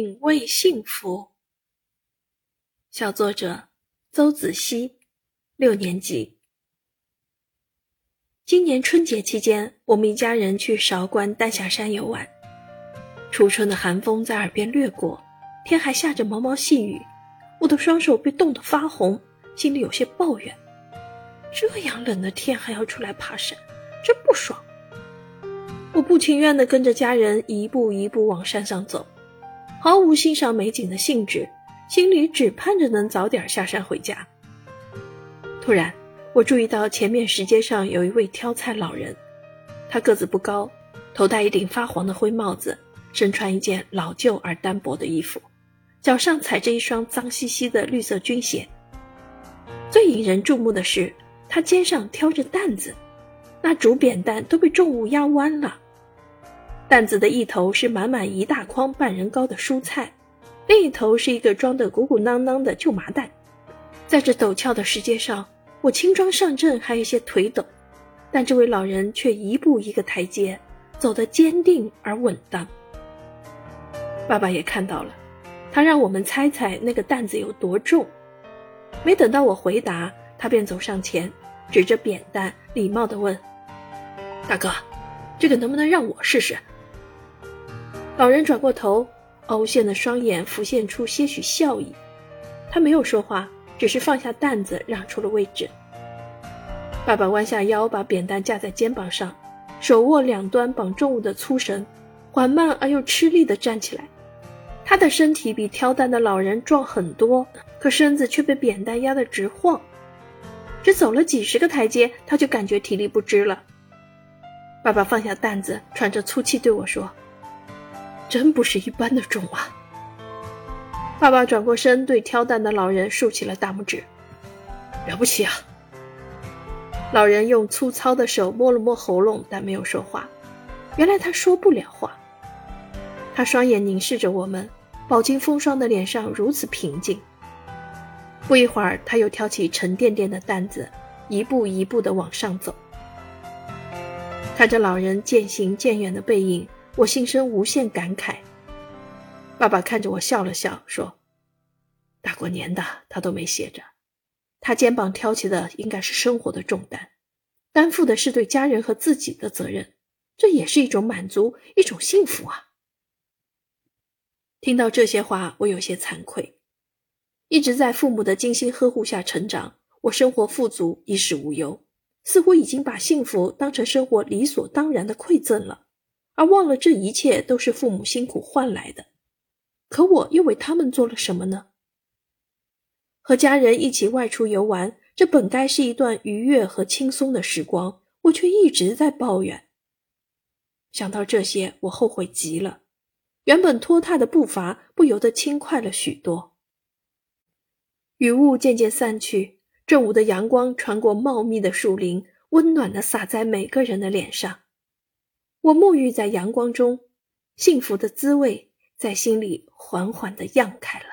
品味幸福。小作者邹子熙，六年级。今年春节期间，我们一家人去韶关丹霞山游玩。初春的寒风在耳边掠过，天还下着毛毛细雨，我的双手被冻得发红，心里有些抱怨：这样冷的天还要出来爬山，真不爽。我不情愿地跟着家人一步一步往山上走，毫无欣赏美景的兴致，心里只盼着能早点下山回家。突然，我注意到前面石阶上有一位挑菜老人，他个子不高，头戴一顶发黄的灰帽子，身穿一件老旧而单薄的衣服，脚上踩着一双脏兮兮的绿色军鞋。最引人注目的是，他肩上挑着担子。那竹扁担都被重物压弯了，担子的一头是满满一大筐半人高的蔬菜，另一头是一个装得鼓鼓囊囊的旧麻袋。在这陡峭的石阶上，我轻装上阵还有些腿抖，但这位老人却一步一个台阶，走得坚定而稳当。爸爸也看到了，他让我们猜猜那个担子有多重。没等到我回答，他便走上前，指着扁担，礼貌地问。大哥，这个能不能让我试试？老人转过头，凹陷的双眼浮现出些许笑意。他没有说话，只是放下担子，让出了位置。爸爸弯下腰，把扁担架在肩膀上，手握两端绑重物的粗绳，缓慢而又吃力地站起来。他的身体比挑担的老人壮很多，可身子却被扁担压得直晃。只走了几十个台阶，他就感觉体力不支了。爸爸放下担子，喘着粗气对我说：“真不是一般的重啊！”爸爸转过身，对挑担的老人竖起了大拇指：“了不起啊！”老人用粗糙的手摸了摸喉咙，但没有说话。原来他说不了话。他双眼凝视着我们，饱经风霜的脸上如此平静。不一会儿，他又挑起沉甸甸的担子，一步一步地往上走。看着老人渐行渐远的背影，我心生无限感慨。爸爸看着我笑了笑，说：“大过年的，他都没歇着。他肩膀挑起的应该是生活的重担，担负的是对家人和自己的责任，这也是一种满足，一种幸福啊。”听到这些话，我有些惭愧。一直在父母的精心呵护下成长，我生活富足，衣食无忧。似乎已经把幸福当成生活理所当然的馈赠了，而忘了这一切都是父母辛苦换来的。可我又为他们做了什么呢？和家人一起外出游玩，这本该是一段愉悦和轻松的时光，我却一直在抱怨。想到这些，我后悔极了。原本拖沓的步伐不由得轻快了许多。雨雾渐渐散去。正午的阳光穿过茂密的树林，温暖地洒在每个人的脸上。我沐浴在阳光中，幸福的滋味在心里缓缓地漾开了。